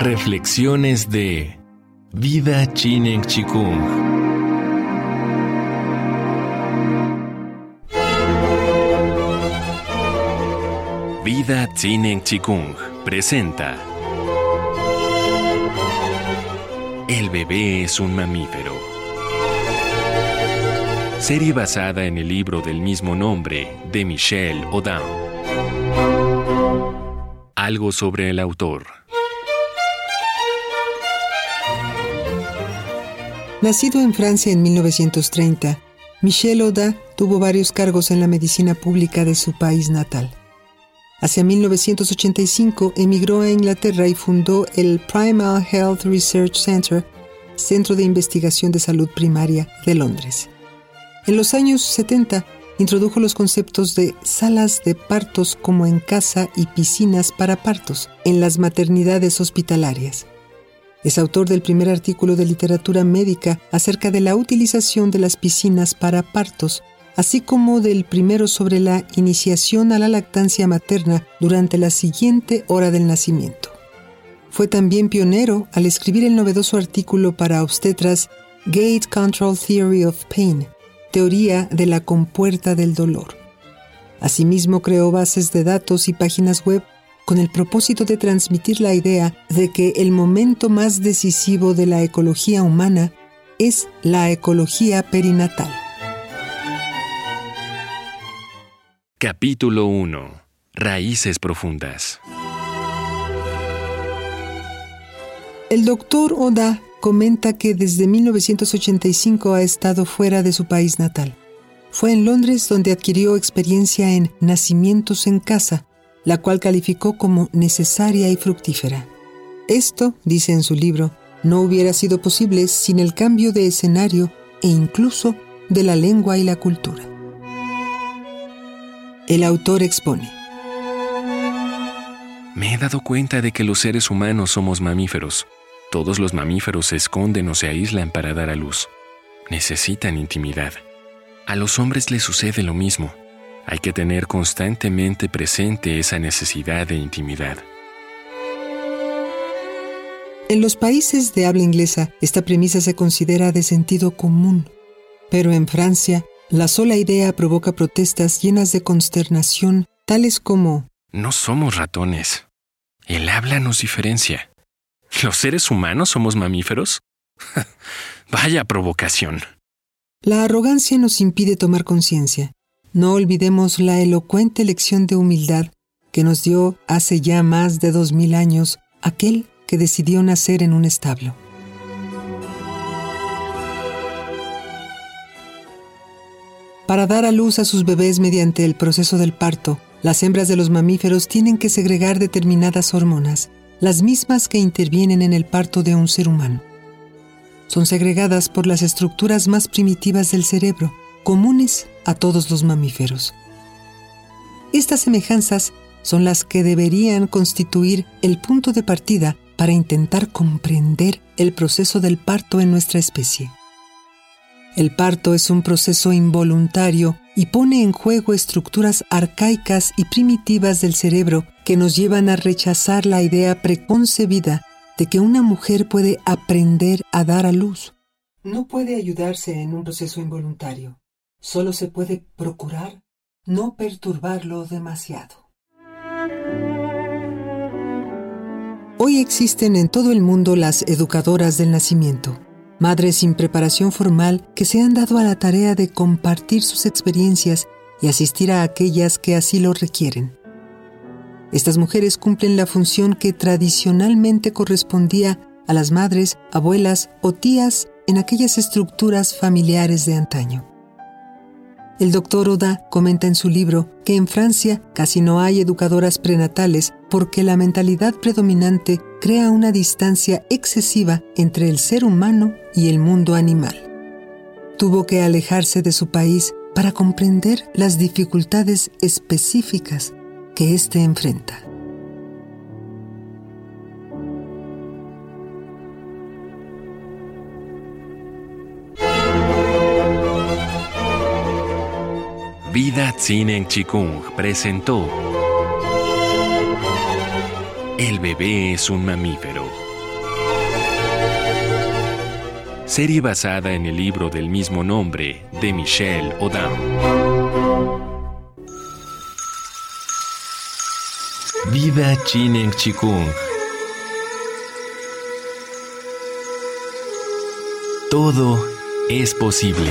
Reflexiones de Vida Chinen Chikung. Vida Chinen Chikung presenta El bebé es un mamífero. Serie basada en el libro del mismo nombre de Michel Audin. Algo sobre el autor. Nacido en Francia en 1930, Michel Audin tuvo varios cargos en la medicina pública de su país natal. Hacia 1985 emigró a Inglaterra y fundó el Primal Health Research Center, Centro de Investigación de Salud Primaria de Londres. En los años 70 introdujo los conceptos de salas de partos como en casa y piscinas para partos en las maternidades hospitalarias. Es autor del primer artículo de literatura médica acerca de la utilización de las piscinas para partos así como del primero sobre la iniciación a la lactancia materna durante la siguiente hora del nacimiento. Fue también pionero al escribir el novedoso artículo para obstetras Gate Control Theory of Pain, teoría de la compuerta del dolor. Asimismo creó bases de datos y páginas web con el propósito de transmitir la idea de que el momento más decisivo de la ecología humana es la ecología perinatal. Capítulo 1. Raíces profundas. El doctor Oda comenta que desde 1985 ha estado fuera de su país natal. Fue en Londres donde adquirió experiencia en nacimientos en casa, la cual calificó como necesaria y fructífera. Esto, dice en su libro, no hubiera sido posible sin el cambio de escenario e incluso de la lengua y la cultura. El autor expone. Me he dado cuenta de que los seres humanos somos mamíferos. Todos los mamíferos se esconden o se aíslan para dar a luz. Necesitan intimidad. A los hombres les sucede lo mismo. Hay que tener constantemente presente esa necesidad de intimidad. En los países de habla inglesa, esta premisa se considera de sentido común, pero en Francia, la sola idea provoca protestas llenas de consternación, tales como No somos ratones. El habla nos diferencia. ¿Los seres humanos somos mamíferos? Vaya provocación. La arrogancia nos impide tomar conciencia. No olvidemos la elocuente lección de humildad que nos dio hace ya más de dos mil años aquel que decidió nacer en un establo. Para dar a luz a sus bebés mediante el proceso del parto, las hembras de los mamíferos tienen que segregar determinadas hormonas, las mismas que intervienen en el parto de un ser humano. Son segregadas por las estructuras más primitivas del cerebro, comunes a todos los mamíferos. Estas semejanzas son las que deberían constituir el punto de partida para intentar comprender el proceso del parto en nuestra especie. El parto es un proceso involuntario y pone en juego estructuras arcaicas y primitivas del cerebro que nos llevan a rechazar la idea preconcebida de que una mujer puede aprender a dar a luz. No puede ayudarse en un proceso involuntario. Solo se puede procurar no perturbarlo demasiado. Hoy existen en todo el mundo las educadoras del nacimiento madres sin preparación formal que se han dado a la tarea de compartir sus experiencias y asistir a aquellas que así lo requieren. Estas mujeres cumplen la función que tradicionalmente correspondía a las madres, abuelas o tías en aquellas estructuras familiares de antaño. El doctor Oda comenta en su libro que en Francia casi no hay educadoras prenatales porque la mentalidad predominante crea una distancia excesiva entre el ser humano y el mundo animal. Tuvo que alejarse de su país para comprender las dificultades específicas que éste enfrenta. Vida Tzinen Chikung presentó El bebé es un mamífero. Serie basada en el libro del mismo nombre de Michelle Odam. Vida Tzinen Chikung. Todo es posible.